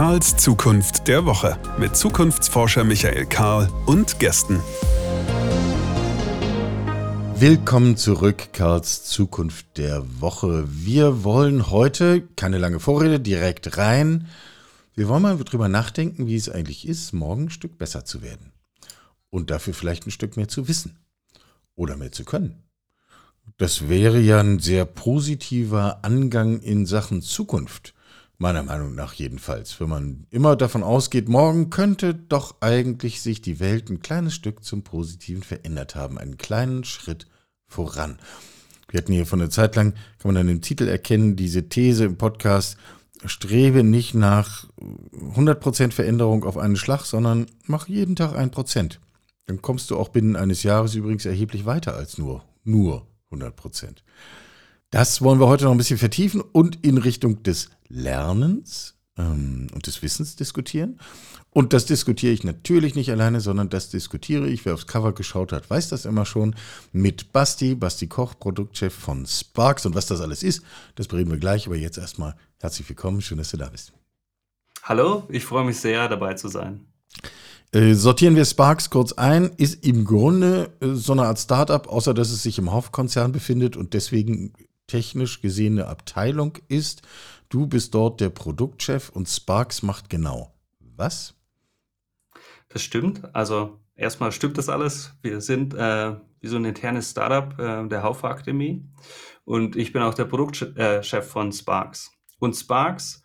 Karls Zukunft der Woche mit Zukunftsforscher Michael Karl und Gästen. Willkommen zurück, Karls Zukunft der Woche. Wir wollen heute, keine lange Vorrede, direkt rein. Wir wollen mal drüber nachdenken, wie es eigentlich ist, morgen ein Stück besser zu werden. Und dafür vielleicht ein Stück mehr zu wissen. Oder mehr zu können. Das wäre ja ein sehr positiver Angang in Sachen Zukunft. Meiner Meinung nach jedenfalls. Wenn man immer davon ausgeht, morgen könnte doch eigentlich sich die Welt ein kleines Stück zum Positiven verändert haben. Einen kleinen Schritt voran. Wir hatten hier von der Zeit lang, kann man dann im Titel erkennen, diese These im Podcast, strebe nicht nach 100% Veränderung auf einen Schlag, sondern mach jeden Tag ein Prozent. Dann kommst du auch binnen eines Jahres übrigens erheblich weiter als nur, nur 100 Prozent. Das wollen wir heute noch ein bisschen vertiefen und in Richtung des Lernens ähm, und des Wissens diskutieren. Und das diskutiere ich natürlich nicht alleine, sondern das diskutiere ich, wer aufs Cover geschaut hat, weiß das immer schon, mit Basti, Basti Koch, Produktchef von Sparks. Und was das alles ist, das bereden wir gleich. Aber jetzt erstmal herzlich willkommen, schön, dass du da bist. Hallo, ich freue mich sehr, dabei zu sein. Äh, sortieren wir Sparks kurz ein, ist im Grunde äh, so eine Art Startup, außer dass es sich im Hauptkonzern befindet und deswegen technisch gesehen eine Abteilung ist. Du bist dort der Produktchef und Sparks macht genau was? Das stimmt. Also erstmal stimmt das alles. Wir sind äh, wie so ein internes Startup äh, der Haufe Akademie und ich bin auch der Produktchef von Sparks. Und Sparks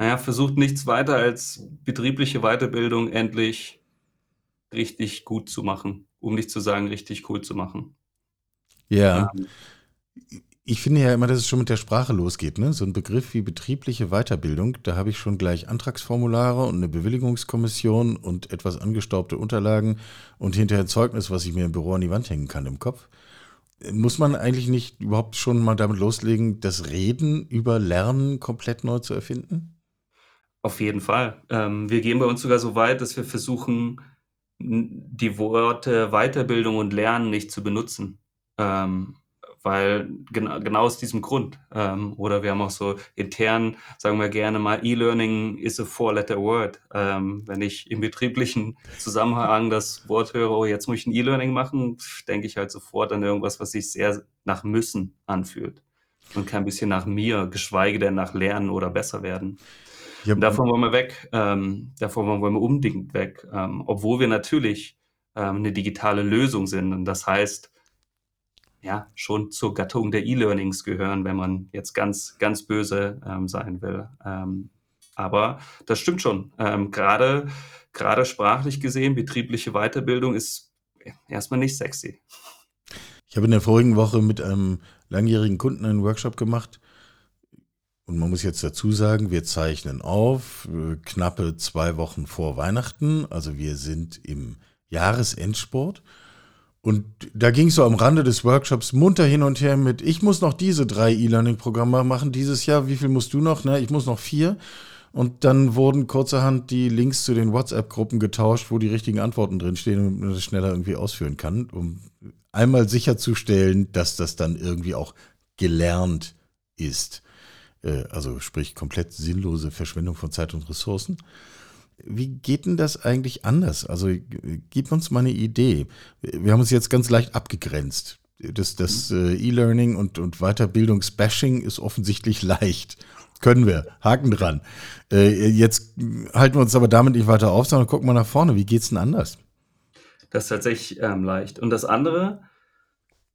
naja, versucht nichts weiter als betriebliche Weiterbildung endlich richtig gut zu machen, um nicht zu sagen, richtig cool zu machen. Ja. Ähm, ich finde ja immer, dass es schon mit der Sprache losgeht. Ne? So ein Begriff wie betriebliche Weiterbildung, da habe ich schon gleich Antragsformulare und eine Bewilligungskommission und etwas angestaubte Unterlagen und hinterher Zeugnis, was ich mir im Büro an die Wand hängen kann im Kopf. Muss man eigentlich nicht überhaupt schon mal damit loslegen, das Reden über Lernen komplett neu zu erfinden? Auf jeden Fall. Ähm, wir gehen bei uns sogar so weit, dass wir versuchen, die Worte Weiterbildung und Lernen nicht zu benutzen. Ähm, weil genau, genau aus diesem Grund. Ähm, oder wir haben auch so intern, sagen wir gerne mal, E-Learning is a four-letter word. Ähm, wenn ich im betrieblichen Zusammenhang das Wort höre, oh, jetzt muss ich ein E-Learning machen, denke ich halt sofort an irgendwas, was sich sehr nach müssen anfühlt und kein bisschen nach mir, geschweige denn nach Lernen oder besser werden. Ja. davon wollen wir weg. Ähm, davon wollen wir unbedingt weg. Ähm, obwohl wir natürlich ähm, eine digitale Lösung sind. Und das heißt, ja, schon zur Gattung der E-Learnings gehören, wenn man jetzt ganz, ganz böse ähm, sein will. Ähm, aber das stimmt schon. Ähm, gerade, gerade sprachlich gesehen, betriebliche Weiterbildung ist erstmal nicht sexy. Ich habe in der vorigen Woche mit einem langjährigen Kunden einen Workshop gemacht und man muss jetzt dazu sagen, wir zeichnen auf, äh, knappe zwei Wochen vor Weihnachten. Also wir sind im Jahresendsport. Und da ging es so am Rande des Workshops munter hin und her mit, ich muss noch diese drei E-Learning-Programme machen dieses Jahr. Wie viel musst du noch? Na, ich muss noch vier. Und dann wurden kurzerhand die Links zu den WhatsApp-Gruppen getauscht, wo die richtigen Antworten drinstehen und man das schneller irgendwie ausführen kann, um einmal sicherzustellen, dass das dann irgendwie auch gelernt ist. Äh, also sprich komplett sinnlose Verschwendung von Zeit und Ressourcen. Wie geht denn das eigentlich anders? Also gib uns mal eine Idee. Wir haben uns jetzt ganz leicht abgegrenzt. Das, das äh, E-Learning und, und Weiterbildungsbashing ist offensichtlich leicht. Können wir. Haken dran. Äh, jetzt halten wir uns aber damit nicht weiter auf, sondern gucken mal nach vorne. Wie geht es denn anders? Das ist tatsächlich ähm, leicht. Und das andere,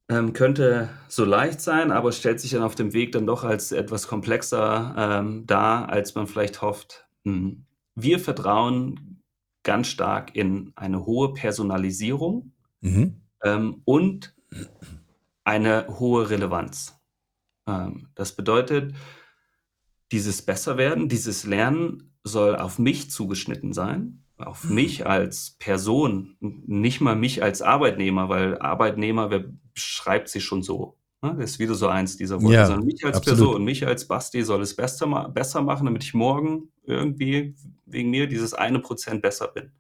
ähm, könnte so leicht sein, aber stellt sich dann auf dem Weg dann doch als etwas komplexer ähm, dar, als man vielleicht hofft. Hm. Wir vertrauen ganz stark in eine hohe Personalisierung mhm. ähm, und eine hohe Relevanz. Ähm, das bedeutet, dieses Besserwerden, dieses Lernen soll auf mich zugeschnitten sein auf mich als Person, nicht mal mich als Arbeitnehmer, weil Arbeitnehmer, wer schreibt sich schon so? Ne? Das ist wieder so eins dieser Worte, ja, sondern mich als absolut. Person, mich als Basti soll es besser, besser machen, damit ich morgen irgendwie wegen mir dieses eine Prozent besser bin.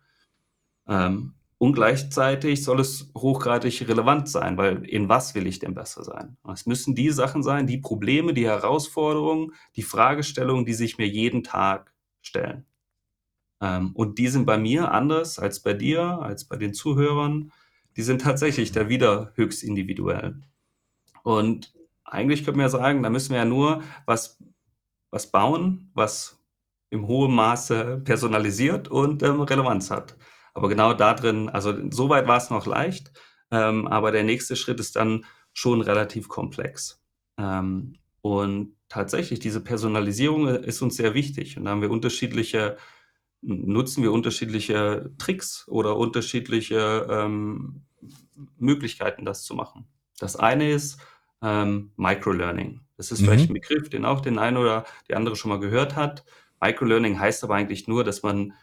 Ähm, und gleichzeitig soll es hochgradig relevant sein, weil in was will ich denn besser sein? Es müssen die Sachen sein, die Probleme, die Herausforderungen, die Fragestellungen, die sich mir jeden Tag stellen. Ähm, und die sind bei mir anders als bei dir, als bei den Zuhörern. Die sind tatsächlich da wieder höchst individuell. Und eigentlich könnte man ja sagen, da müssen wir ja nur was, was bauen, was im hohen Maße personalisiert und ähm, Relevanz hat. Aber genau da drin, also soweit war es noch leicht, ähm, aber der nächste Schritt ist dann schon relativ komplex. Ähm, und tatsächlich, diese Personalisierung ist uns sehr wichtig. Und da haben wir unterschiedliche, nutzen wir unterschiedliche Tricks oder unterschiedliche ähm, Möglichkeiten, das zu machen. Das eine ist ähm, Microlearning. Das ist mhm. vielleicht ein Begriff, den auch den eine oder die andere schon mal gehört hat. Microlearning heißt aber eigentlich nur, dass man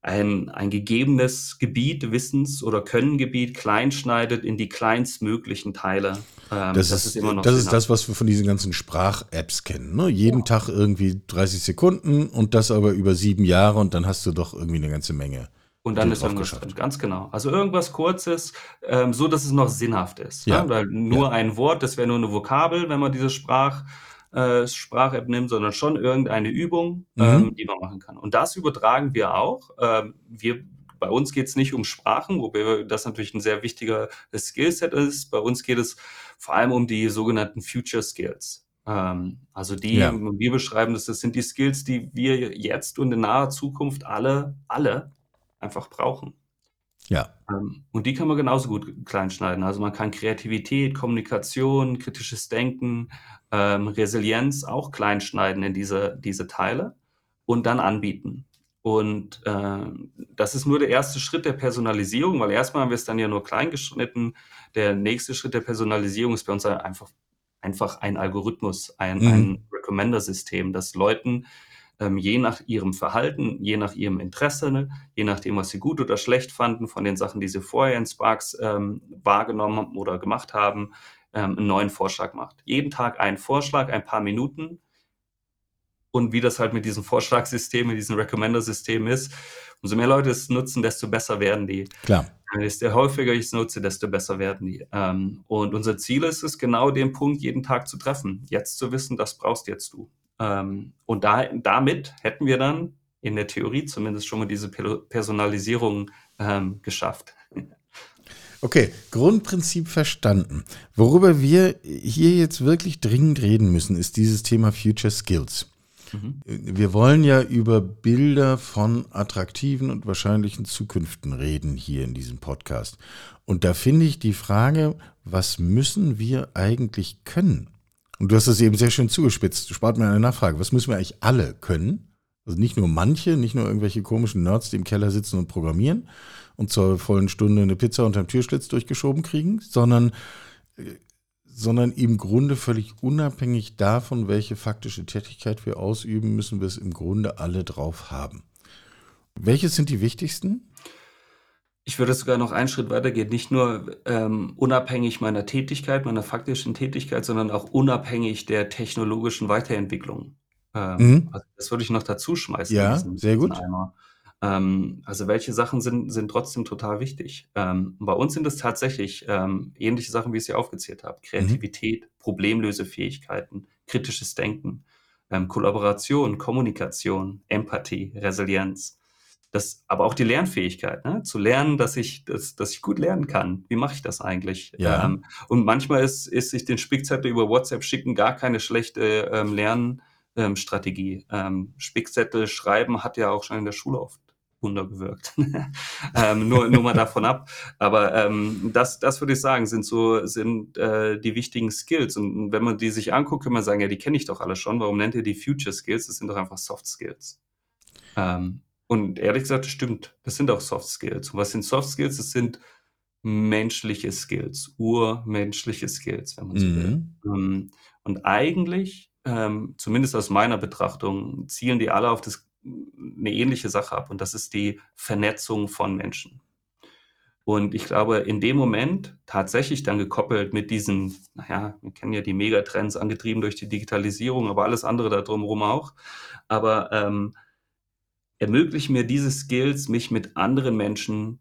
ein, ein gegebenes Gebiet, Wissens- oder Könnengebiet kleinschneidet in die kleinstmöglichen Teile. Ähm, das, das, ist, immer noch das, ist das, was wir von diesen ganzen Sprach-Apps kennen. Ne? Jeden ja. Tag irgendwie 30 Sekunden und das aber über sieben Jahre und dann hast du doch irgendwie eine ganze Menge. Und dann ist irgendwas drin, ganz genau. Also irgendwas Kurzes, ähm, so dass es noch sinnhaft ist. Ja. Ne? Weil nur ja. ein Wort, das wäre nur eine Vokabel, wenn man diese Sprach, äh, Sprach-App nimmt, sondern schon irgendeine Übung, mhm. ähm, die man machen kann. Und das übertragen wir auch. Ähm, wir, bei uns geht es nicht um Sprachen, wobei das natürlich ein sehr wichtiger Skillset ist. Bei uns geht es vor allem um die sogenannten Future Skills. Ähm, also die, ja. wir beschreiben das, das sind die Skills, die wir jetzt und in naher Zukunft alle, alle einfach brauchen. Ja. Ähm, und die kann man genauso gut kleinschneiden. Also man kann Kreativität, Kommunikation, kritisches Denken, ähm, Resilienz auch kleinschneiden in diese, diese Teile und dann anbieten. Und äh, das ist nur der erste Schritt der Personalisierung, weil erstmal haben wir es dann ja nur klein geschnitten. Der nächste Schritt der Personalisierung ist bei uns einfach, einfach ein Algorithmus, ein, mhm. ein Recommender-System, das Leuten ähm, je nach ihrem Verhalten, je nach ihrem Interesse, je nachdem, was sie gut oder schlecht fanden von den Sachen, die sie vorher in Sparks ähm, wahrgenommen oder gemacht haben, ähm, einen neuen Vorschlag macht. Jeden Tag ein Vorschlag, ein paar Minuten. Und wie das halt mit diesem Vorschlagssystem, mit diesem Recommender-System ist, umso mehr Leute es nutzen, desto besser werden die. Klar. Desto häufiger ich es nutze, desto besser werden die. Ähm, und unser Ziel ist es, genau den Punkt jeden Tag zu treffen. Jetzt zu wissen, das brauchst jetzt du. Ähm, und da, damit hätten wir dann in der Theorie zumindest schon mal diese Personalisierung ähm, geschafft. Okay, Grundprinzip verstanden. Worüber wir hier jetzt wirklich dringend reden müssen, ist dieses Thema Future Skills. Mhm. Wir wollen ja über Bilder von attraktiven und wahrscheinlichen Zukünften reden hier in diesem Podcast. Und da finde ich die Frage, was müssen wir eigentlich können? Und du hast das eben sehr schön zugespitzt. Spart mir eine Nachfrage. Was müssen wir eigentlich alle können? Also nicht nur manche, nicht nur irgendwelche komischen Nerds, die im Keller sitzen und programmieren und zur vollen Stunde eine Pizza unterm Türschlitz durchgeschoben kriegen, sondern, äh, sondern im Grunde völlig unabhängig davon, welche faktische Tätigkeit wir ausüben, müssen wir es im Grunde alle drauf haben. Welche sind die wichtigsten? Ich würde sogar noch einen Schritt weitergehen, nicht nur ähm, unabhängig meiner Tätigkeit, meiner faktischen Tätigkeit, sondern auch unabhängig der technologischen Weiterentwicklung. Ähm, mhm. also das würde ich noch dazu schmeißen. Ja, diesen, sehr gut. Ähm, also welche Sachen sind, sind trotzdem total wichtig? Ähm, bei uns sind es tatsächlich ähm, ähnliche Sachen, wie ich sie aufgezählt habe. Kreativität, mhm. Problemlösefähigkeiten, kritisches Denken, ähm, Kollaboration, Kommunikation, Empathie, Resilienz das, aber auch die Lernfähigkeit, ne? zu lernen, dass ich, dass, dass ich gut lernen kann. Wie mache ich das eigentlich? Ja. Ähm, und manchmal ist, ist sich den Spickzettel über WhatsApp schicken gar keine schlechte ähm, Lernstrategie. Ähm, Spickzettel schreiben hat ja auch schon in der Schule oft Wunder gewirkt. ähm, nur, nur mal davon ab. Aber ähm, das, das würde ich sagen, sind so sind äh, die wichtigen Skills. Und wenn man die sich anguckt, kann man sagen, ja, die kenne ich doch alle schon. Warum nennt ihr die Future Skills? Das sind doch einfach Soft Skills. Ähm, und ehrlich gesagt, das stimmt. Das sind auch Soft Skills. Und was sind Soft Skills? Das sind menschliche Skills, urmenschliche Skills, wenn man so will. Mhm. Ähm, und eigentlich, ähm, zumindest aus meiner Betrachtung, zielen die alle auf das, eine ähnliche Sache ab. Und das ist die Vernetzung von Menschen. Und ich glaube, in dem Moment tatsächlich dann gekoppelt mit diesen, naja, wir kennen ja die Megatrends, angetrieben durch die Digitalisierung, aber alles andere da drumherum auch. Aber ähm, ermöglicht mir diese Skills, mich mit anderen Menschen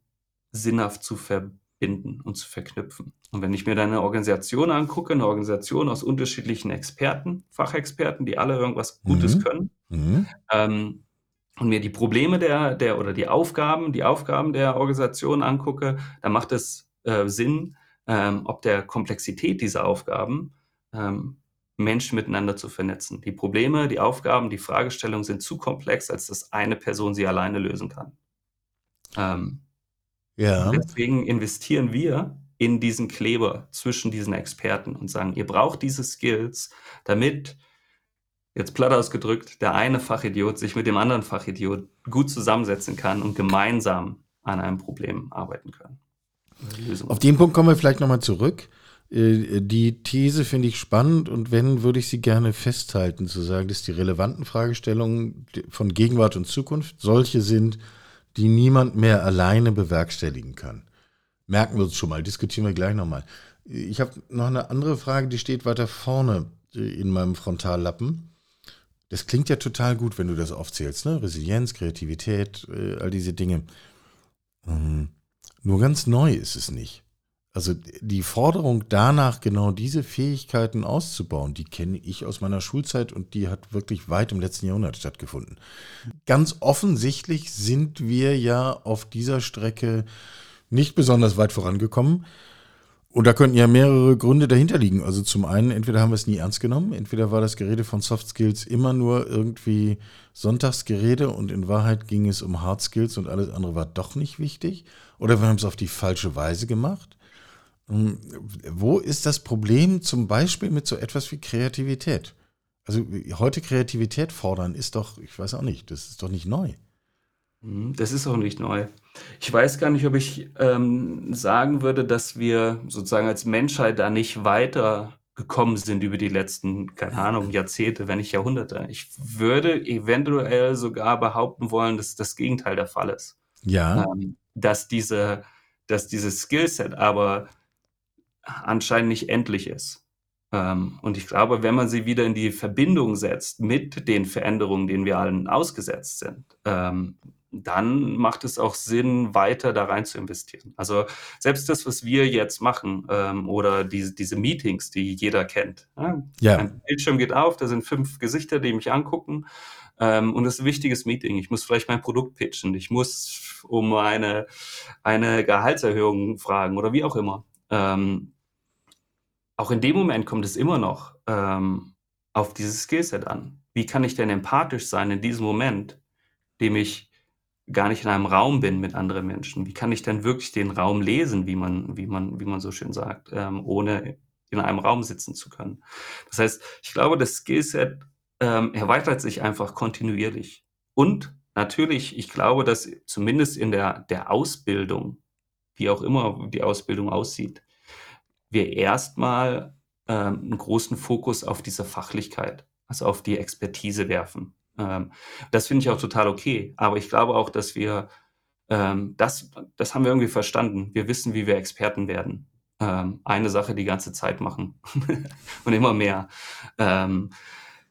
sinnhaft zu verbinden und zu verknüpfen. Und wenn ich mir dann eine Organisation angucke, eine Organisation aus unterschiedlichen Experten, Fachexperten, die alle irgendwas Gutes mhm. können, mhm. Ähm, und mir die Probleme der, der oder die Aufgaben, die Aufgaben der Organisation angucke, dann macht es äh, Sinn, ähm, ob der Komplexität dieser Aufgaben ähm, Menschen miteinander zu vernetzen. Die Probleme, die Aufgaben, die Fragestellungen sind zu komplex, als dass eine Person sie alleine lösen kann. Ähm, ja. Deswegen investieren wir in diesen Kleber zwischen diesen Experten und sagen, ihr braucht diese Skills, damit jetzt platt ausgedrückt, der eine Fachidiot sich mit dem anderen Fachidiot gut zusammensetzen kann und gemeinsam an einem Problem arbeiten können. Auf den Punkt kommen wir vielleicht nochmal zurück. Äh, die These finde ich spannend und wenn, würde ich sie gerne festhalten, zu sagen, dass die relevanten Fragestellungen von Gegenwart und Zukunft solche sind, die niemand mehr alleine bewerkstelligen kann. Merken wir uns schon mal, diskutieren wir gleich nochmal. Ich habe noch eine andere Frage, die steht weiter vorne äh, in meinem Frontallappen. Das klingt ja total gut, wenn du das aufzählst, ne? Resilienz, Kreativität, äh, all diese Dinge. Ähm, nur ganz neu ist es nicht. Also die Forderung danach, genau diese Fähigkeiten auszubauen, die kenne ich aus meiner Schulzeit und die hat wirklich weit im letzten Jahrhundert stattgefunden. Ganz offensichtlich sind wir ja auf dieser Strecke nicht besonders weit vorangekommen. Und da könnten ja mehrere Gründe dahinter liegen. Also zum einen, entweder haben wir es nie ernst genommen, entweder war das Gerede von Soft Skills immer nur irgendwie Sonntagsgerede und in Wahrheit ging es um Hard Skills und alles andere war doch nicht wichtig. Oder wir haben es auf die falsche Weise gemacht. Hm, wo ist das Problem zum Beispiel mit so etwas wie Kreativität? Also heute Kreativität fordern ist doch, ich weiß auch nicht, das ist doch nicht neu. Hm, das ist auch nicht neu. Ich weiß gar nicht, ob ich ähm, sagen würde, dass wir sozusagen als Menschheit da nicht weiter gekommen sind über die letzten, keine Ahnung, Jahrzehnte, wenn nicht Jahrhunderte. Ich würde eventuell sogar behaupten wollen, dass das Gegenteil der Fall ist. Ja. Ähm, dass diese, dass dieses Skillset aber anscheinend nicht endlich ist. Ähm, und ich glaube, wenn man sie wieder in die Verbindung setzt mit den Veränderungen, denen wir allen ausgesetzt sind, ähm, dann macht es auch Sinn, weiter da rein zu investieren. Also selbst das, was wir jetzt machen ähm, oder diese, diese Meetings, die jeder kennt. Ja? ja. Ein Bildschirm geht auf, da sind fünf Gesichter, die mich angucken ähm, und das ist ein wichtiges Meeting. Ich muss vielleicht mein Produkt pitchen, ich muss um eine, eine Gehaltserhöhung fragen oder wie auch immer. Ähm, auch in dem Moment kommt es immer noch ähm, auf dieses Skillset an. Wie kann ich denn empathisch sein in diesem Moment, dem ich gar nicht in einem Raum bin mit anderen Menschen? Wie kann ich denn wirklich den Raum lesen, wie man, wie man, wie man so schön sagt, ähm, ohne in einem Raum sitzen zu können? Das heißt, ich glaube, das Skillset ähm, erweitert sich einfach kontinuierlich. Und natürlich, ich glaube, dass zumindest in der, der Ausbildung, wie auch immer die Ausbildung aussieht, wir erstmal ähm, einen großen Fokus auf diese Fachlichkeit, also auf die Expertise werfen. Ähm, das finde ich auch total okay. Aber ich glaube auch, dass wir ähm, das, das haben wir irgendwie verstanden. Wir wissen, wie wir Experten werden. Ähm, eine Sache die ganze Zeit machen und immer mehr.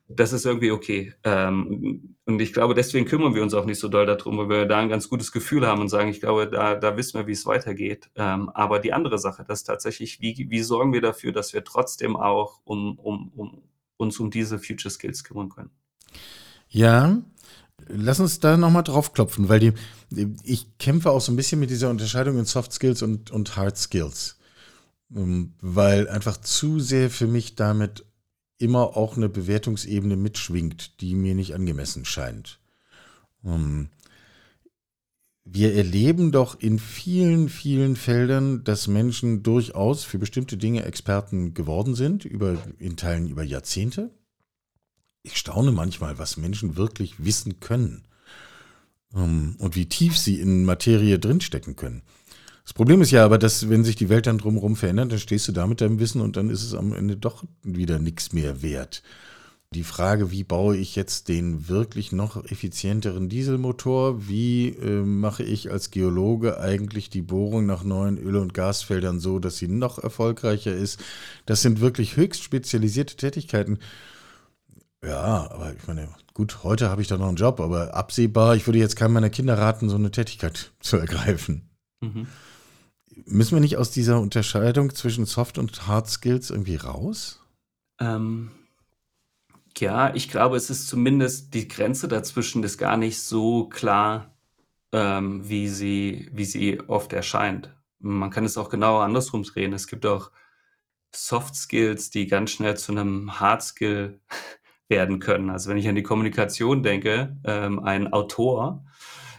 Das ist irgendwie okay. Ähm, und ich glaube, deswegen kümmern wir uns auch nicht so doll darum, weil wir da ein ganz gutes Gefühl haben und sagen, ich glaube, da, da wissen wir, wie es weitergeht. Ähm, aber die andere Sache, das ist tatsächlich, wie, wie sorgen wir dafür, dass wir trotzdem auch um, um, um uns um diese Future Skills kümmern können? Ja, lass uns da nochmal drauf klopfen, weil die, ich kämpfe auch so ein bisschen mit dieser Unterscheidung in Soft Skills und, und Hard Skills. Ähm, weil einfach zu sehr für mich damit immer auch eine Bewertungsebene mitschwingt, die mir nicht angemessen scheint. Ähm, wir erleben doch in vielen, vielen Feldern, dass Menschen durchaus für bestimmte Dinge Experten geworden sind, über, in Teilen über Jahrzehnte ich staune manchmal, was Menschen wirklich wissen können ähm, und wie tief sie in Materie drinstecken können. Das Problem ist ja aber, dass wenn sich die Welt dann drumherum verändert, dann stehst du da mit deinem Wissen und dann ist es am Ende doch wieder nichts mehr wert. Die Frage, wie baue ich jetzt den wirklich noch effizienteren Dieselmotor? Wie äh, mache ich als Geologe eigentlich die Bohrung nach neuen Öl- und Gasfeldern so, dass sie noch erfolgreicher ist? Das sind wirklich höchst spezialisierte Tätigkeiten. Ja, aber ich meine, gut, heute habe ich da noch einen Job, aber absehbar, ich würde jetzt keinem meiner Kinder raten, so eine Tätigkeit zu ergreifen. Mhm. Müssen wir nicht aus dieser Unterscheidung zwischen Soft und Hard Skills irgendwie raus? Ähm, Ja, ich glaube, es ist zumindest die Grenze dazwischen ist gar nicht so klar, ähm, wie sie wie sie oft erscheint. Man kann es auch genau andersrum drehen. Es gibt auch Soft Skills, die ganz schnell zu einem Hard Skill werden können. Also, wenn ich an die Kommunikation denke, ähm, ein Autor,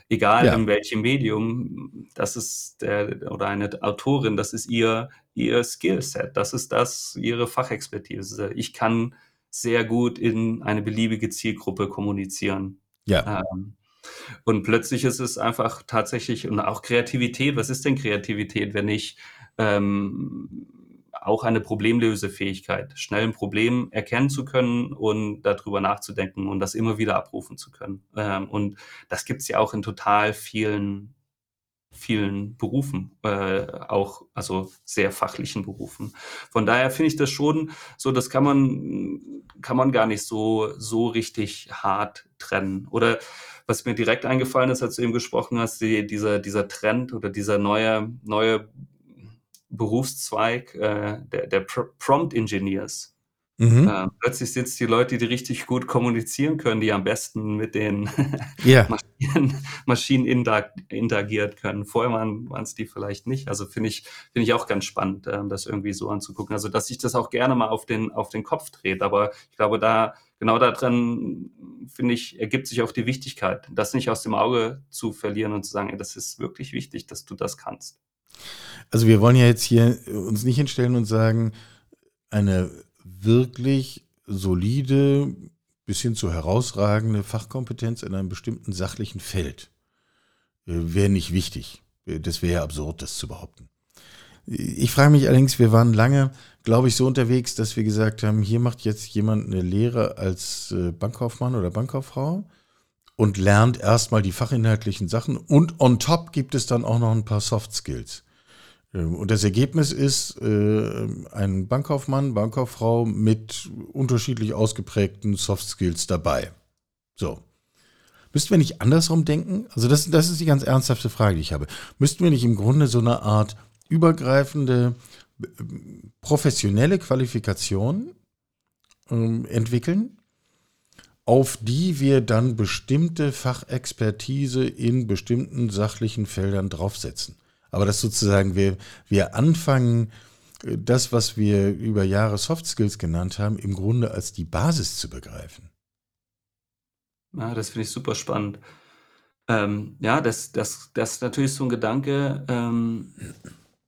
egal Ja. in welchem Medium, das ist der oder eine Autorin, das ist ihr ihr Skillset. Das ist das ihre Fachexpertise. Ich kann sehr gut in eine beliebige Zielgruppe kommunizieren. Ja. Ähm, und plötzlich ist es einfach tatsächlich und auch Kreativität. Was ist denn Kreativität, wenn ich ähm, auch eine Problemlösefähigkeit, schnell ein Problem erkennen zu können und darüber nachzudenken und das immer wieder abrufen zu können. Ähm, und das gibt's ja auch in total vielen vielen Berufen, äh, auch also sehr fachlichen Berufen. Von daher finde ich das schon so, das kann man kann man gar nicht so so richtig hart trennen. Oder was mir direkt eingefallen ist, als du eben gesprochen hast, die, dieser dieser Trend oder dieser neue neue Berufszweig äh, der, der Pr Prompt Engineers. Mhm. Äh, plötzlich sind es die Leute, die richtig gut kommunizieren können, die am besten mit den Ja. Maschinen, Maschinen inter, interagiert können. Vorher waren es die vielleicht nicht. Also finde ich, finde ich auch ganz spannend, ähm, das irgendwie so anzugucken. Also dass sich das auch gerne mal auf den, auf den Kopf dreht. Aber ich glaube, da genau daran, finde ich, ergibt sich auch die Wichtigkeit, das nicht aus dem Auge zu verlieren und zu sagen, ey, das ist wirklich wichtig, dass du das kannst. Also wir wollen ja jetzt hier uns nicht hinstellen und sagen, eine wirklich solide bis hin zu herausragende Fachkompetenz in einem bestimmten sachlichen Feld äh, wäre nicht wichtig. Äh, Das wäre ja absurd, das zu behaupten. Ich frage mich allerdings, wir waren lange, glaube ich, so unterwegs, dass wir gesagt haben, hier macht jetzt jemand eine Lehre als äh, Bankkaufmann oder Bankkauffrau und lernt erstmal die fachinhaltlichen Sachen und on top gibt es dann auch noch ein paar Soft Skills. Ähm, Und das Ergebnis ist äh, ein Bankkaufmann, Bankkauffrau mit unterschiedlich ausgeprägten Soft Skills dabei. So. Müssten wir nicht andersrum denken? Also das, das ist die ganz ernsthafte Frage, die ich habe. Müssten wir nicht im Grunde so eine Art übergreifende äh, professionelle Qualifikation ähm, entwickeln, auf die wir dann bestimmte Fachexpertise in bestimmten sachlichen Feldern draufsetzen? Aber dass sozusagen wir, wir anfangen, äh, das, was wir über Jahre Soft Skills genannt haben, im Grunde als die Basis zu begreifen. Ja, das finde ich super spannend. Ähm, ja, das, das, das ist natürlich so ein Gedanke, ähm,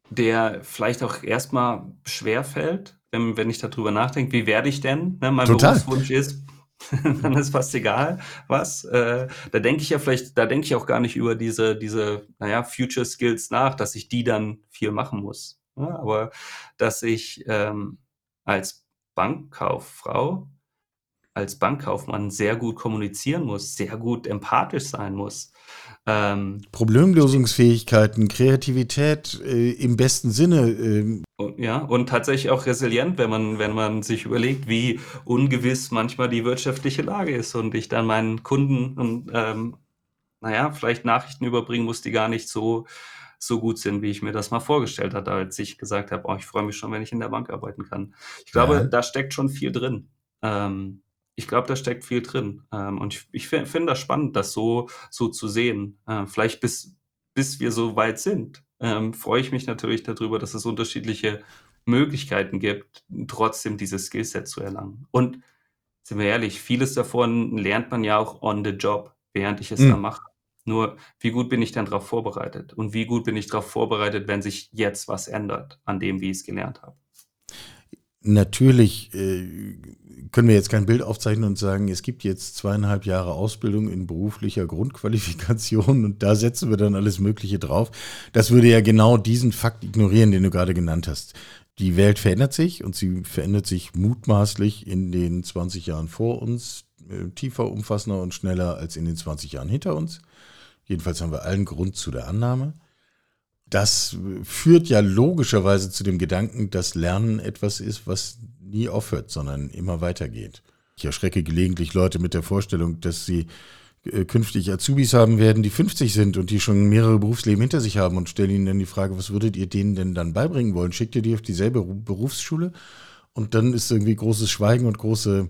der vielleicht auch erstmal schwer fällt, wenn, wenn ich darüber nachdenke, wie werde ich denn? Ne, mein Total. Berufswunsch ist, dann ist fast egal, was. Äh, da denke ich ja vielleicht, da denke ich auch gar nicht über diese, diese, naja, Future Skills nach, dass ich die dann viel machen muss. Ja, aber dass ich ähm, als Bankkauffrau als Bankkaufmann sehr gut kommunizieren muss, sehr gut empathisch sein muss. Ähm, Problemlösungsfähigkeiten, Kreativität äh, im besten Sinne. ähm, und, ja, und tatsächlich auch resilient, wenn man, wenn man sich überlegt, wie ungewiss manchmal die wirtschaftliche Lage ist und ich dann meinen Kunden und ähm, naja, vielleicht Nachrichten überbringen muss, die gar nicht so, so gut sind, wie ich mir das mal vorgestellt hatte, als ich gesagt habe, oh, ich freue mich schon, wenn ich in der Bank arbeiten kann. Ich glaube, Ja. da steckt schon viel drin. Ähm, ich glaube, da steckt viel drin. Ähm, und ich, ich fi- finde das spannend, das so, so zu sehen. Ähm, vielleicht bis, bis wir so weit sind, ähm, freue ich mich natürlich darüber, dass es unterschiedliche Möglichkeiten gibt, trotzdem dieses Skillset zu erlangen. Und sind wir ehrlich, vieles davon lernt man ja auch on the job, während ich es Mhm. da mache. Nur, wie gut bin ich dann darauf vorbereitet? Und wie gut bin ich darauf vorbereitet, wenn sich jetzt was ändert an dem, wie ich es gelernt habe? Natürlich äh, können wir jetzt kein Bild aufzeichnen und sagen, es gibt jetzt zweieinhalb Jahre Ausbildung in beruflicher Grundqualifikation und da setzen wir dann alles Mögliche drauf. Das würde ja genau diesen Fakt ignorieren, den du gerade genannt hast. Die Welt verändert sich und sie verändert sich mutmaßlich in den 20 Jahren vor uns äh, tiefer, umfassender und schneller als in den 20 Jahren hinter uns. Jedenfalls haben wir allen Grund zu der Annahme. Das führt ja logischerweise zu dem Gedanken, dass Lernen etwas ist, was nie aufhört, sondern immer weitergeht. Ich erschrecke gelegentlich Leute mit der Vorstellung, dass sie äh, künftig Azubis haben werden, die 50 sind und die schon mehrere Berufsleben hinter sich haben und stelle ihnen dann die Frage, was würdet ihr denen denn dann beibringen wollen? Schickt ihr die auf dieselbe Ru- Berufsschule und dann ist irgendwie großes Schweigen und große,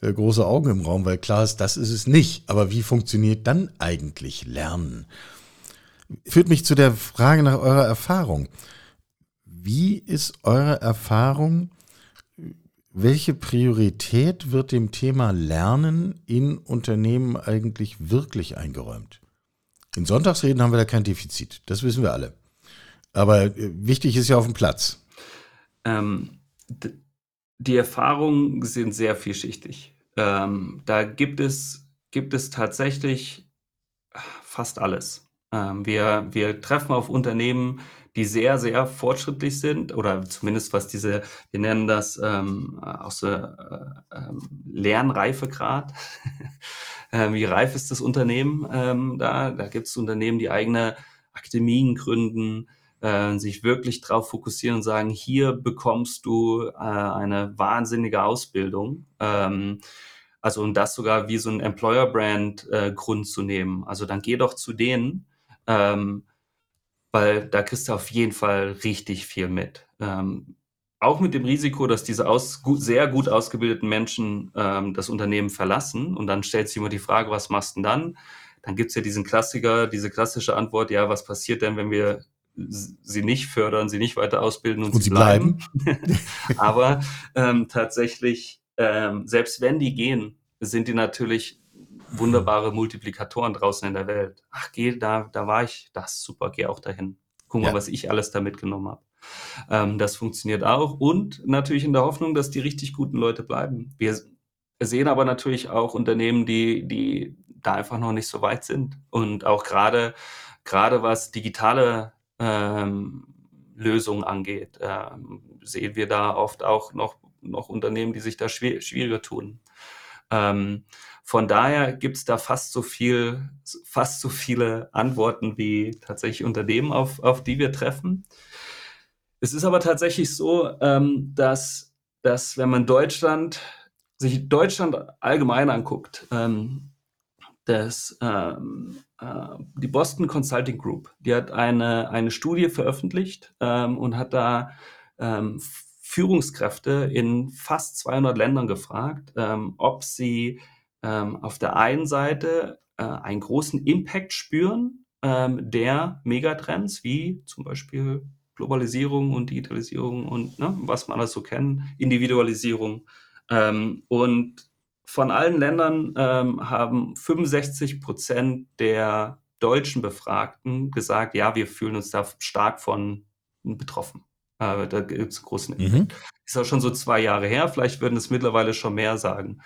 äh, große Augen im Raum, weil klar ist, das ist es nicht. Aber wie funktioniert dann eigentlich Lernen? Führt mich zu der Frage nach eurer Erfahrung. Wie ist eure Erfahrung? Welche Priorität wird dem Thema Lernen in Unternehmen eigentlich wirklich eingeräumt? In Sonntagsreden haben wir da kein Defizit, das wissen wir alle. Aber äh, wichtig ist ja auf dem Platz. Ähm, die Erfahrungen sind sehr vielschichtig. Ähm, da gibt es, gibt es tatsächlich fast alles. Ähm, wir, wir treffen auf Unternehmen, die sehr, sehr fortschrittlich sind oder zumindest was diese, wir nennen das ähm, aus der äh, äh, Lernreifegrad. äh, wie reif ist das Unternehmen ähm, da? Da gibt es Unternehmen, die eigene Akademien gründen, äh, sich wirklich darauf fokussieren und sagen, hier bekommst du äh, eine wahnsinnige Ausbildung. Ähm, also und das sogar wie so ein Employer-Brand äh, zu nehmen. Also dann geh doch zu denen, ähm, weil da kriegst du auf jeden Fall richtig viel mit. Ähm, auch mit dem Risiko, dass diese aus, gut, sehr gut ausgebildeten Menschen ähm, das Unternehmen verlassen und dann stellt sich immer die Frage, was machst du denn dann? Dann gibt es ja diesen Klassiker, diese klassische Antwort, ja, was passiert denn, wenn wir sie nicht fördern, sie nicht weiter ausbilden und, und sie bleiben. bleiben. Aber ähm, tatsächlich, ähm, selbst wenn die gehen, sind die natürlich wunderbare Multiplikatoren draußen in der Welt. Ach, geh, da, da war ich, das ist super, geh auch dahin. Guck mal, ja. was ich alles da mitgenommen habe. Ähm, das funktioniert auch und natürlich in der Hoffnung, dass die richtig guten Leute bleiben. Wir sehen aber natürlich auch Unternehmen, die, die da einfach noch nicht so weit sind und auch gerade gerade was digitale ähm, Lösungen angeht, ähm, sehen wir da oft auch noch, noch Unternehmen, die sich da schwieriger tun. Ähm, von daher gibt es da fast so viel, fast so viele Antworten wie tatsächlich Unternehmen, auf, auf die wir treffen. Es ist aber tatsächlich so, ähm, dass, dass wenn man Deutschland, sich Deutschland allgemein anguckt, ähm, das, ähm, äh, die Boston Consulting Group, die hat eine, eine Studie veröffentlicht ähm, und hat da ähm, Führungskräfte in fast 200 Ländern gefragt, ähm, ob sie ähm, auf der einen Seite äh, einen großen Impact spüren ähm, der Megatrends, wie zum Beispiel Globalisierung und Digitalisierung und ne, was man alles so kennt, Individualisierung. Ähm, und von allen Ländern ähm, haben 65 Prozent der deutschen Befragten gesagt, ja, wir fühlen uns da stark von betroffen. Äh, da gibt es großen. Impact. Mhm. Ist auch schon so zwei Jahre her, vielleicht würden es mittlerweile schon mehr sagen.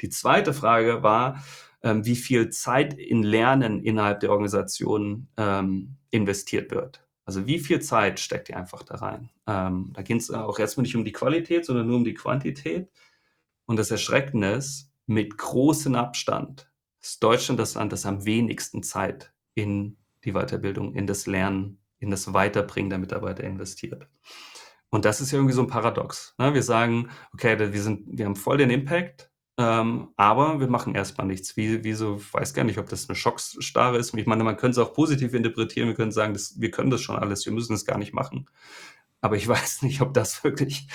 Die zweite Frage war, ähm, wie viel Zeit in Lernen innerhalb der Organisation ähm, investiert wird. Also wie viel Zeit steckt ihr einfach da rein? Ähm, da geht es auch erstmal nicht um die Qualität, sondern nur um die Quantität. Und das Erschreckende ist, mit großem Abstand ist Deutschland das Land, das am wenigsten Zeit in die Weiterbildung, in das Lernen in das Weiterbringen der Mitarbeiter investiert. Und das ist ja irgendwie so ein Paradox. Ne? Wir sagen, okay, wir, sind, wir haben voll den Impact, ähm, aber wir machen erstmal nichts. Wie, wie so, ich weiß gar nicht, ob das eine Schocksstarre ist. Ich meine, man könnte es auch positiv interpretieren. Wir können sagen, das, wir können das schon alles, wir müssen es gar nicht machen. Aber ich weiß nicht, ob das wirklich.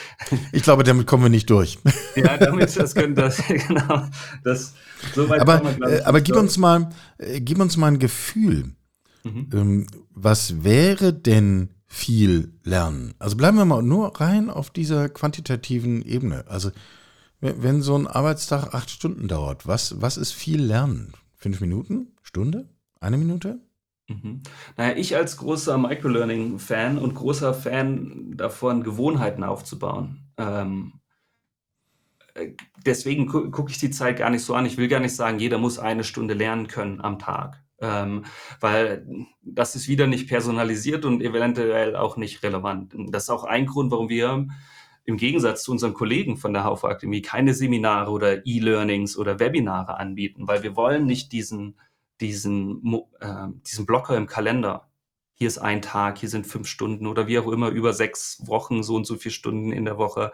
ich glaube, damit kommen wir nicht durch. ja, damit das können das genau. Das so weit aber, man, äh, aber gib uns mal, äh, gib uns mal ein Gefühl. Mhm. Ähm, was wäre denn viel Lernen? Also bleiben wir mal nur rein auf dieser quantitativen Ebene. Also wenn so ein Arbeitstag acht Stunden dauert, was, was ist viel Lernen? Fünf Minuten? Stunde? Eine Minute? Mhm. Naja, ich als großer Microlearning-Fan und großer Fan davon, Gewohnheiten aufzubauen. Ähm, äh, deswegen gu gucke ich die Zeit gar nicht so an. Ich will gar nicht sagen, jeder muss eine Stunde lernen können am Tag ähm, weil das ist wieder nicht personalisiert und eventuell auch nicht relevant. Das ist auch ein Grund, warum wir im Gegensatz zu unseren Kollegen von der Haufe Akademie keine Seminare oder E-Learnings oder Webinare anbieten, weil wir wollen nicht diesen, diesen, äh, diesen Blocker im Kalender. Hier ist ein Tag, hier sind fünf Stunden oder wie auch immer über sechs Wochen so und so viele Stunden in der Woche.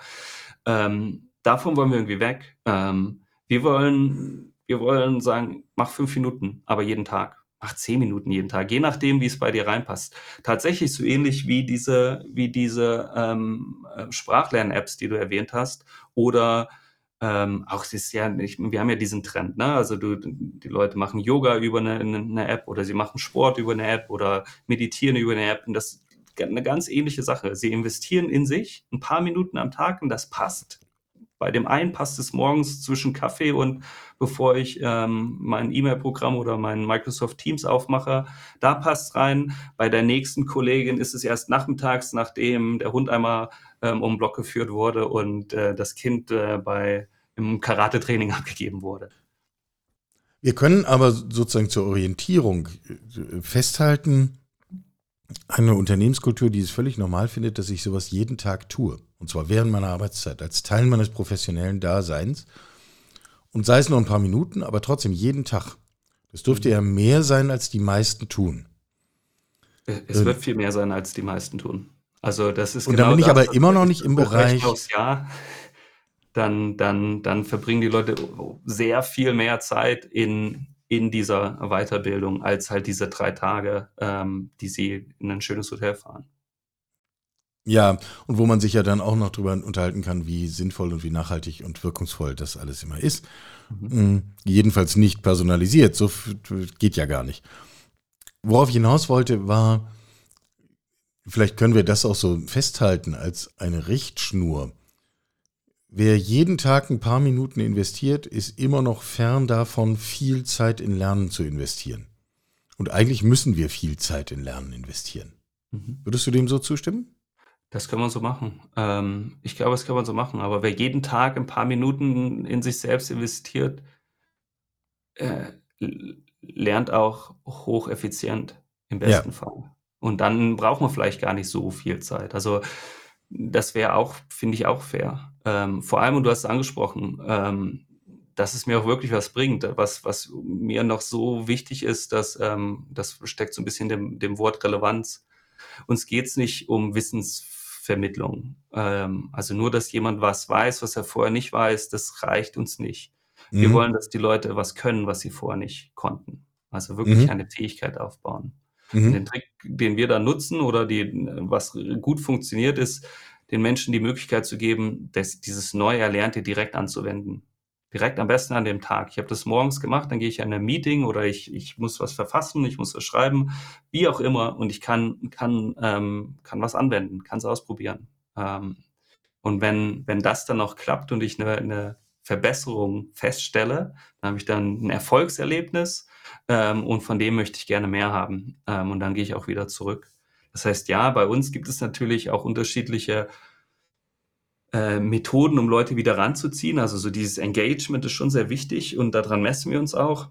Ähm, davon wollen wir irgendwie weg. Ähm, wir wollen wir wollen sagen, mach fünf Minuten, aber jeden Tag. Mach zehn Minuten jeden Tag, je nachdem, wie es bei dir reinpasst. Tatsächlich so ähnlich wie diese, wie diese ähm, äh, Sprachlern-Apps, die du erwähnt hast, oder ähm, auch es ist ja nicht, wir haben ja diesen Trend, ne? Also du, die Leute machen Yoga über eine, eine App oder sie machen Sport über eine App oder meditieren über eine App und das ist eine ganz ähnliche Sache. Sie investieren in sich ein paar Minuten am Tag und das passt. Bei dem einen passt es morgens zwischen Kaffee und bevor ich ähm, mein E-Mail-Programm oder mein Microsoft Teams aufmache, da passt rein. Bei der nächsten Kollegin ist es erst nachmittags, nachdem der Hund einmal ähm, um den Block geführt wurde und äh, das Kind äh, bei im Karate-Training abgegeben wurde. Wir können aber sozusagen zur Orientierung äh, festhalten, eine Unternehmenskultur, die es völlig normal findet, dass ich sowas jeden Tag tue. Und zwar während meiner Arbeitszeit, als Teil meines professionellen Daseins. Und sei es nur ein paar Minuten, aber trotzdem jeden Tag. Das dürfte ja mehr sein, als die meisten tun. Es wird viel mehr sein, als die meisten tun. Also das ist Und genau dann bin ich aber immer noch nicht im Bereich. Aufs Jahr, dann, dann, dann verbringen die Leute sehr viel mehr Zeit in, in dieser Weiterbildung als halt diese drei Tage, ähm, die sie in ein schönes Hotel fahren. Ja, und wo man sich ja dann auch noch drüber unterhalten kann, wie sinnvoll und wie nachhaltig und wirkungsvoll das alles immer ist. Mhm. Jedenfalls nicht personalisiert, so geht ja gar nicht. Worauf ich hinaus wollte, war, vielleicht können wir das auch so festhalten als eine Richtschnur. Wer jeden Tag ein paar Minuten investiert, ist immer noch fern davon, viel Zeit in Lernen zu investieren. Und eigentlich müssen wir viel Zeit in Lernen investieren. Mhm. Würdest du dem so zustimmen? Das kann man so machen. Ähm, ich glaube, das kann man so machen. Aber wer jeden Tag ein paar Minuten in sich selbst investiert, äh, lernt auch hocheffizient im besten ja. Fall. Und dann braucht man vielleicht gar nicht so viel Zeit. Also das wäre auch, finde ich, auch fair. Ähm, vor allem, und du hast es angesprochen, ähm, dass es mir auch wirklich was bringt. Was, was mir noch so wichtig ist, dass ähm, das steckt so ein bisschen dem, dem Wort Relevanz. Uns geht es nicht um Wissens Vermittlung. Ähm, also nur, dass jemand was weiß, was er vorher nicht weiß, das reicht uns nicht. Mhm. Wir wollen, dass die Leute was können, was sie vorher nicht konnten. Also wirklich mhm. eine Fähigkeit aufbauen. Mhm. Den Trick, den wir da nutzen oder die, was gut funktioniert, ist, den Menschen die Möglichkeit zu geben, das, dieses neu Erlernte direkt anzuwenden. Direkt am besten an dem Tag. Ich habe das morgens gemacht, dann gehe ich in ein Meeting oder ich, ich muss was verfassen, ich muss was schreiben, wie auch immer. Und ich kann, kann, ähm, kann was anwenden, kann es ausprobieren. Ähm, und wenn, wenn das dann noch klappt und ich eine, eine Verbesserung feststelle, dann habe ich dann ein Erfolgserlebnis ähm, und von dem möchte ich gerne mehr haben. Ähm, und dann gehe ich auch wieder zurück. Das heißt, ja, bei uns gibt es natürlich auch unterschiedliche äh, Methoden, um Leute wieder ranzuziehen. Also so dieses Engagement ist schon sehr wichtig und daran messen wir uns auch.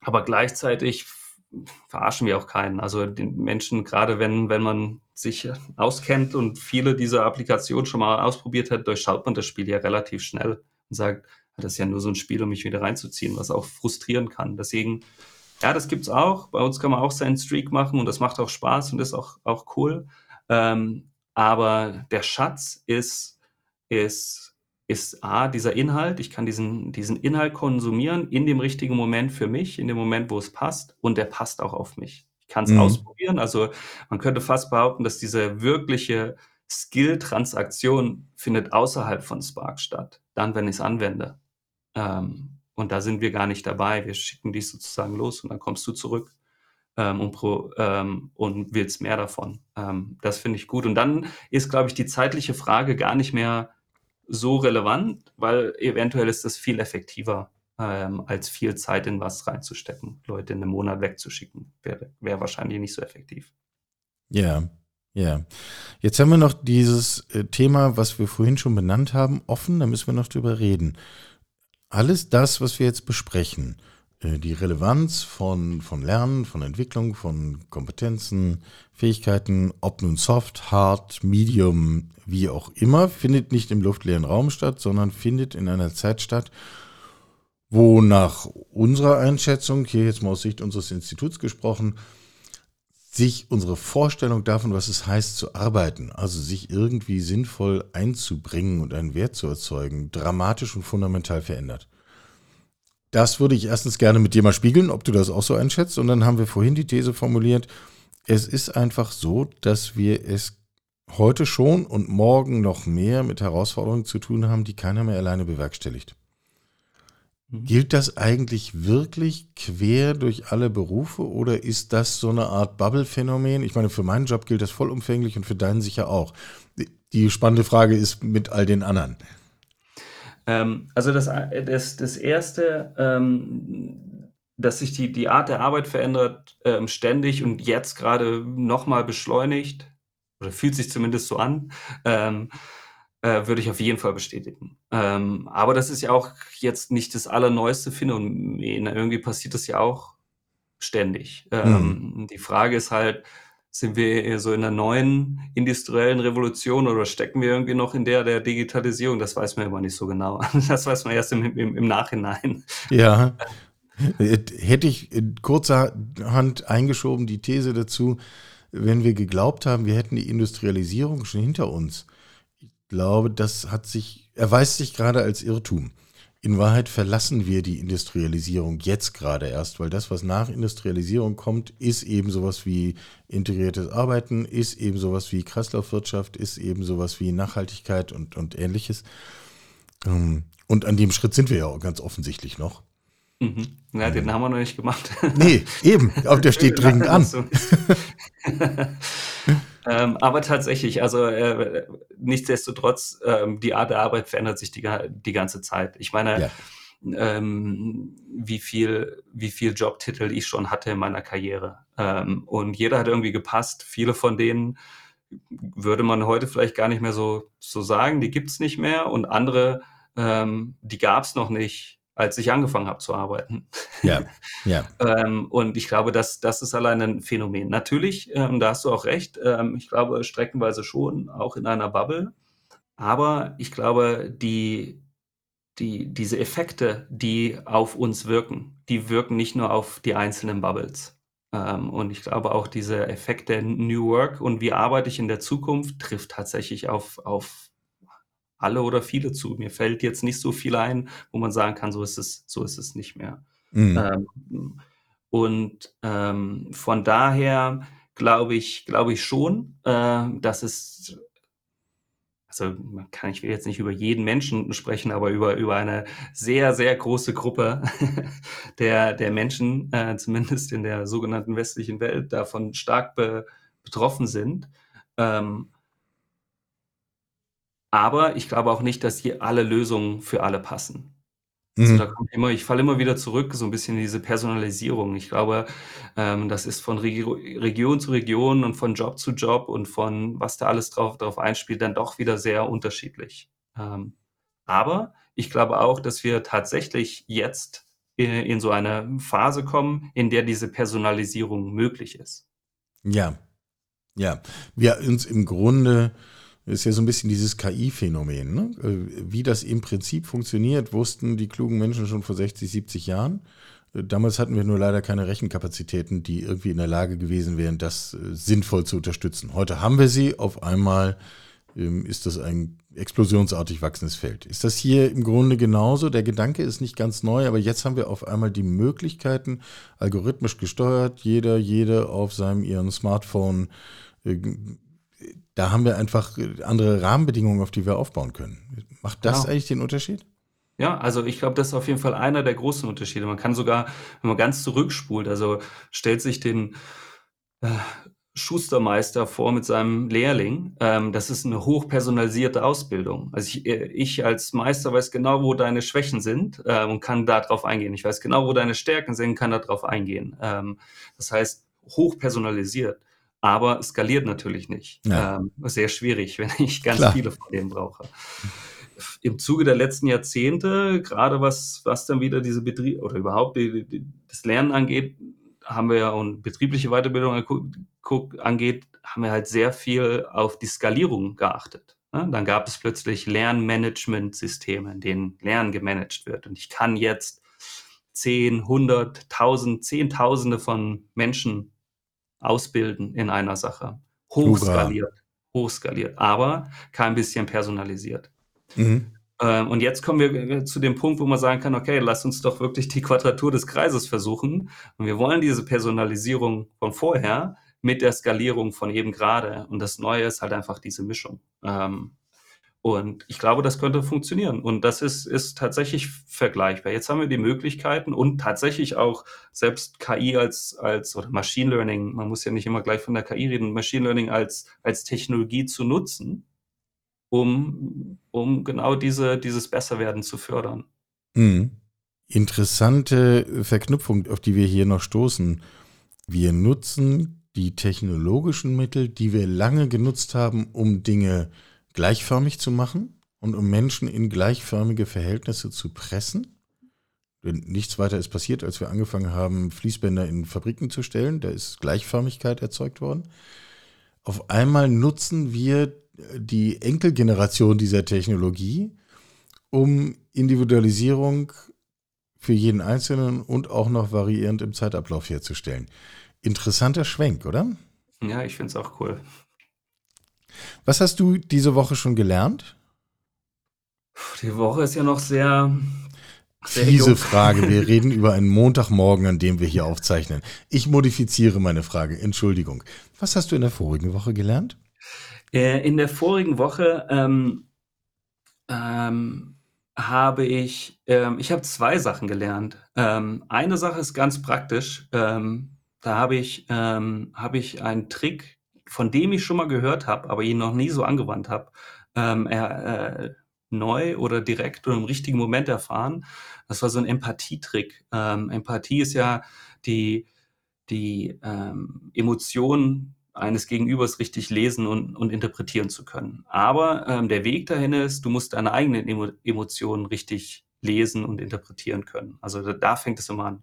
Aber gleichzeitig verarschen wir auch keinen. Also den Menschen, gerade wenn, wenn man sich auskennt und viele dieser Applikationen schon mal ausprobiert hat, durchschaut man das Spiel ja relativ schnell und sagt, das ist ja nur so ein Spiel, um mich wieder reinzuziehen, was auch frustrieren kann. Deswegen, ja, das gibt's auch. Bei uns kann man auch seinen Streak machen und das macht auch Spaß und ist auch, auch cool. Ähm, aber der Schatz ist, ist, ist A, dieser Inhalt. Ich kann diesen, diesen Inhalt konsumieren in dem richtigen Moment für mich, in dem Moment, wo es passt. Und der passt auch auf mich. Ich kann es mhm. ausprobieren. Also man könnte fast behaupten, dass diese wirkliche Skill-Transaktion findet außerhalb von Spark statt. Dann, wenn ich es anwende. Ähm, und da sind wir gar nicht dabei. Wir schicken dich sozusagen los und dann kommst du zurück ähm, und, pro, ähm, und willst mehr davon. Ähm, das finde ich gut. Und dann ist, glaube ich, die zeitliche Frage gar nicht mehr so relevant, weil eventuell ist das viel effektiver, ähm, als viel Zeit in was reinzustecken. Leute in einem Monat wegzuschicken, wäre wär wahrscheinlich nicht so effektiv. Ja, ja. Jetzt haben wir noch dieses äh, Thema, was wir vorhin schon benannt haben, offen, da müssen wir noch drüber reden. Alles das, was wir jetzt besprechen, die Relevanz von, von Lernen, von Entwicklung, von Kompetenzen, Fähigkeiten, ob nun soft, hard, medium, wie auch immer, findet nicht im luftleeren Raum statt, sondern findet in einer Zeit statt, wo nach unserer Einschätzung, hier jetzt mal aus Sicht unseres Instituts gesprochen, sich unsere Vorstellung davon, was es heißt zu arbeiten, also sich irgendwie sinnvoll einzubringen und einen Wert zu erzeugen, dramatisch und fundamental verändert. Das würde ich erstens gerne mit dir mal spiegeln, ob du das auch so einschätzt. Und dann haben wir vorhin die These formuliert, es ist einfach so, dass wir es heute schon und morgen noch mehr mit Herausforderungen zu tun haben, die keiner mehr alleine bewerkstelligt. Mhm. Gilt das eigentlich wirklich quer durch alle Berufe oder ist das so eine Art Bubble-Phänomen? Ich meine, für meinen Job gilt das vollumfänglich und für deinen sicher auch. Die spannende Frage ist mit all den anderen. Ähm, also das, das, das Erste, ähm, dass sich die, die Art der Arbeit verändert, ähm, ständig und jetzt gerade nochmal beschleunigt, oder fühlt sich zumindest so an, ähm, äh, würde ich auf jeden Fall bestätigen. Ähm, aber das ist ja auch jetzt nicht das allerneueste Phänomen. Irgendwie passiert das ja auch ständig. Mhm. Die Frage ist halt, sind wir so in einer neuen industriellen Revolution oder stecken wir irgendwie noch in der der Digitalisierung? Das weiß man immer nicht so genau. Das weiß man erst im, im, im Nachhinein. Ja. Hätte ich in kurzer Hand eingeschoben die These dazu, wenn wir geglaubt haben, wir hätten die Industrialisierung schon hinter uns. Ich glaube, das hat sich, erweist sich gerade als Irrtum. In Wahrheit verlassen wir die Industrialisierung jetzt gerade erst, weil das, was nach Industrialisierung kommt, ist eben sowas wie integriertes Arbeiten, ist eben sowas wie Kreislaufwirtschaft, ist eben sowas wie Nachhaltigkeit und, und ähnliches. Ähm, und an dem Schritt sind wir ja ganz offensichtlich noch. Mhm. Ja, den haben wir noch nicht gemacht. Nee, eben, aber der steht dringend an. Ähm, aber tatsächlich, also äh, nichtsdestotrotz, ähm, die Art der Arbeit verändert sich die, die ganze Zeit. Ich meine, ja. ähm, wie viel, wie viel Jobtitel ich schon hatte in meiner Karriere. Ähm, und jeder hat irgendwie gepasst. Viele von denen würde man heute vielleicht gar nicht mehr so, so sagen, die gibt es nicht mehr. Und andere, ähm, die gab es noch nicht als ich angefangen habe zu arbeiten. Ja, ja. ähm, und ich glaube, das, das ist allein ein Phänomen. Natürlich, ähm, da hast du auch recht, ähm, ich glaube streckenweise schon, auch in einer Bubble. Aber ich glaube, die, die, diese Effekte, die auf uns wirken, die wirken nicht nur auf die einzelnen Bubbles. Ähm, und ich glaube auch diese Effekte New Work und wie arbeite ich in der Zukunft trifft tatsächlich auf, auf alle oder viele zu. Mir fällt jetzt nicht so viel ein, wo man sagen kann, so ist es, so ist es nicht mehr. Mhm. Ähm, und ähm, von daher glaube ich, glaube ich schon, äh, dass es also man kann, ich will jetzt nicht über jeden Menschen sprechen, aber über, über eine sehr, sehr große Gruppe der, der Menschen, äh, zumindest in der sogenannten westlichen Welt, davon stark be, betroffen sind. Ähm, aber ich glaube auch nicht, dass hier alle Lösungen für alle passen. Also, mhm. da kommt immer ich falle immer wieder zurück, so ein bisschen in diese Personalisierung. Ich glaube, ähm, das ist von Regio Region zu Region und von Job zu Job und von was da alles drauf drauf einspielt, dann doch wieder sehr unterschiedlich. Ähm, aber ich glaube auch, dass wir tatsächlich jetzt in, in so eine Phase kommen, in der diese Personalisierung möglich ist. Ja, ja. Wir uns im Grunde ist ja so ein bisschen dieses KI-Phänomen. Ne? Äh, wie das im Prinzip funktioniert, wussten die klugen Menschen schon vor 60, 70 Jahren. Äh, damals hatten wir nur leider keine Rechenkapazitäten, die irgendwie in der Lage gewesen wären, das äh, sinnvoll zu unterstützen. Heute haben wir sie. Auf einmal ähm, ist das ein explosionsartig wachsendes Feld. Ist das hier im Grunde genauso? Der Gedanke ist nicht ganz neu, aber jetzt haben wir auf einmal die Möglichkeiten, algorithmisch gesteuert, jeder, jede auf seinem ihren Smartphone da haben wir einfach andere Rahmenbedingungen, auf die wir aufbauen können. Macht das genau. eigentlich den Unterschied? Ja, also ich glaube, das ist auf jeden Fall einer der großen Unterschiede. Man kann sogar, wenn man ganz zurückspult, also stellt sich den äh, Schustermeister vor mit seinem Lehrling. Ähm, das ist eine hochpersonalisierte Ausbildung. Also ich, äh, ich, als Meister weiß genau, wo deine Schwächen sind äh, und kann darauf eingehen. Ich weiß genau, wo deine Stärken sind, kann darauf eingehen. Ähm, das heißt, hochpersonalisiert aber skaliert natürlich nicht. Ja. Ähm, sehr schwierig, wenn ich ganz Klar. viele von denen brauche. Im Zuge der letzten Jahrzehnte, gerade was, was dann wieder diese Betrieb oder überhaupt die, die, das Lernen angeht, haben wir ja und betriebliche Weiterbildung angeht, haben wir halt sehr viel auf die Skalierung geachtet. Ne? Dann gab es plötzlich Lernmanagementsysteme, in denen Lernen gemanagt wird. Und ich kann jetzt 10, 100, 1000, Zehntausende von Menschen ausbilden in einer Sache. Hochskaliert. Hochskaliert, aber kein bisschen personalisiert. Mhm. Ähm, und jetzt kommen wir äh, zu dem Punkt, wo man sagen kann, okay, lass uns doch wirklich die Quadratur des Kreises versuchen. Und wir wollen diese Personalisierung von vorher mit der Skalierung von eben gerade. Und das Neue ist halt einfach diese Mischung. Ähm, und ich glaube, das könnte funktionieren. Und das ist, ist tatsächlich vergleichbar. Jetzt haben wir die Möglichkeiten und tatsächlich auch selbst KI als, als oder Machine Learning, man muss ja nicht immer gleich von der KI reden, Machine Learning als, als Technologie zu nutzen, um, um genau diese, dieses Besserwerden zu fördern. Mhm. Interessante Verknüpfung, auf die wir hier noch stoßen. Wir nutzen die technologischen Mittel, die wir lange genutzt haben, um Dinge gleichförmig zu machen und um Menschen in gleichförmige Verhältnisse zu pressen. Denn nichts weiter ist passiert, als wir angefangen haben, Fließbänder in Fabriken zu stellen. Da ist Gleichförmigkeit erzeugt worden. Auf einmal nutzen wir die Enkelgeneration dieser Technologie, um Individualisierung für jeden Einzelnen und auch noch variierend im Zeitablauf herzustellen. Interessanter Schwenk, oder? Ja, ich finde es auch cool. Was hast du diese Woche schon gelernt? Die Woche ist ja noch sehr. sehr Diese jung. Frage. Wir reden über einen Montagmorgen, an dem wir hier aufzeichnen. Ich modifiziere meine Frage. Entschuldigung. Was hast du in der vorigen Woche gelernt? Äh, in der vorigen Woche ähm, ähm, habe ich, ähm, ich habe zwei Sachen gelernt. Ähm, eine Sache ist ganz praktisch. Ähm, da habe ich, ähm, habe ich einen Trick, von dem ich schon mal gehört habe, aber ihn noch nie so angewandt habe, äh, neu oder direkt oder im richtigen Moment erfahren. Das war so ein Empathietrick. Empathie ist ja die, die Emotion eines Gegenübers richtig lesen und, und interpretieren zu können. Aber ähm, der Weg dahin ist, du musst deine eigenen Emo Emotionen richtig lesen und interpretieren können. Also da, da fängt es immer an.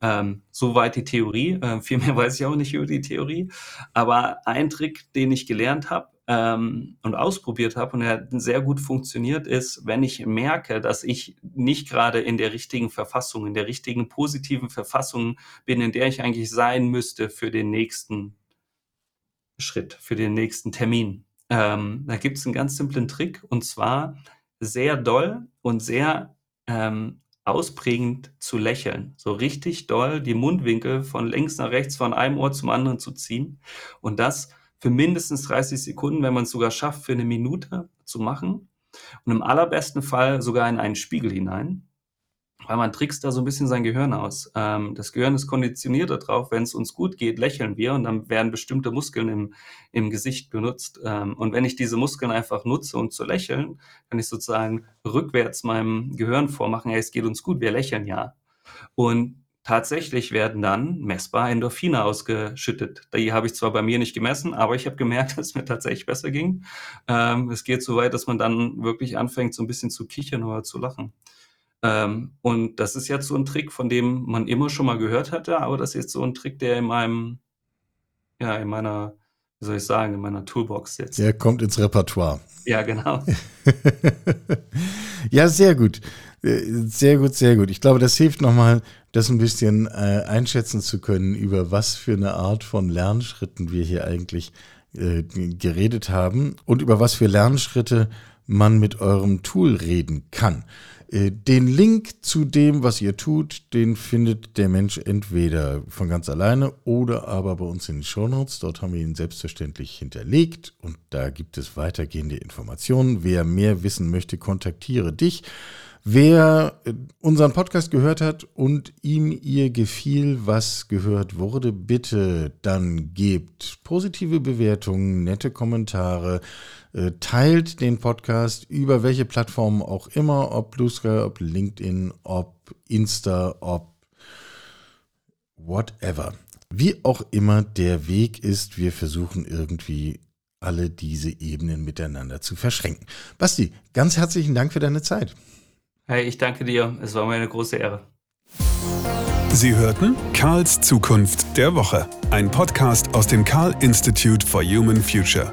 Ähm, soweit die Theorie. Äh, viel mehr weiß ich auch nicht über die Theorie. Aber ein Trick, den ich gelernt habe ähm, und ausprobiert habe und der sehr gut funktioniert, ist, wenn ich merke, dass ich nicht gerade in der richtigen Verfassung, in der richtigen positiven Verfassung bin, in der ich eigentlich sein müsste für den nächsten Schritt, für den nächsten Termin. Ähm, da gibt es einen ganz simplen Trick und zwar sehr doll und sehr ähm, ausprägend zu lächeln. So richtig doll die Mundwinkel von links nach rechts, von einem Ohr zum anderen zu ziehen. Und das für mindestens 30 Sekunden, wenn man es sogar schafft, für eine Minute zu machen. Und im allerbesten Fall sogar in einen Spiegel hinein weil man trickst da so ein bisschen sein Gehirn aus. Ähm, das Gehirn ist konditioniert darauf, wenn es uns gut geht, lächeln wir und dann werden bestimmte Muskeln im, im Gesicht benutzt. Ähm, und wenn ich diese Muskeln einfach nutze, um zu lächeln, kann ich sozusagen rückwärts meinem Gehirn vormachen, hey, es geht uns gut, wir lächeln ja. Und tatsächlich werden dann messbar Endorphine ausgeschüttet. Die habe ich zwar bei mir nicht gemessen, aber ich habe gemerkt, dass es mir tatsächlich besser ging. Ähm, es geht so weit, dass man dann wirklich anfängt, so ein bisschen zu kichern oder zu lachen. Ähm, und das ist jetzt so ein Trick, von dem man immer schon mal gehört hatte, aber das ist jetzt so ein Trick, der in meinem, ja, in meiner, wie soll ich sagen, in meiner Toolbox sitzt. Der kommt ins Repertoire. Ja, genau. ja, sehr gut. Äh, sehr gut, sehr gut. Ich glaube, das hilft nochmal, das ein bisschen äh, einschätzen zu können, über was für eine Art von Lernschritten wir hier eigentlich äh, geredet haben und über was für Lernschritte man mit eurem Tool reden kann. Äh, den Link zu dem, was ihr tut, den findet der Mensch entweder von ganz alleine oder aber bei uns in den Shownotes. Dort haben wir ihn selbstverständlich hinterlegt und da gibt es weitergehende Informationen. Wer mehr wissen möchte, kontaktiere dich. Wer äh, unseren Podcast gehört hat und ihm ihr gefiel, was gehört wurde, bitte dann gebt positive Bewertungen, nette Kommentare, teilt den Podcast über welche Plattformen auch immer, ob Blue Sky, ob LinkedIn, ob Insta, ob whatever. Wie auch immer der Weg ist, wir versuchen irgendwie alle diese Ebenen miteinander zu verschränken. Basti, ganz herzlichen Dank für deine Zeit. Hey, ich danke dir. Es war mir eine große Ehre. Sie hörten Karls Zukunft der Woche, ein Podcast aus dem Karl Institute for Human Future.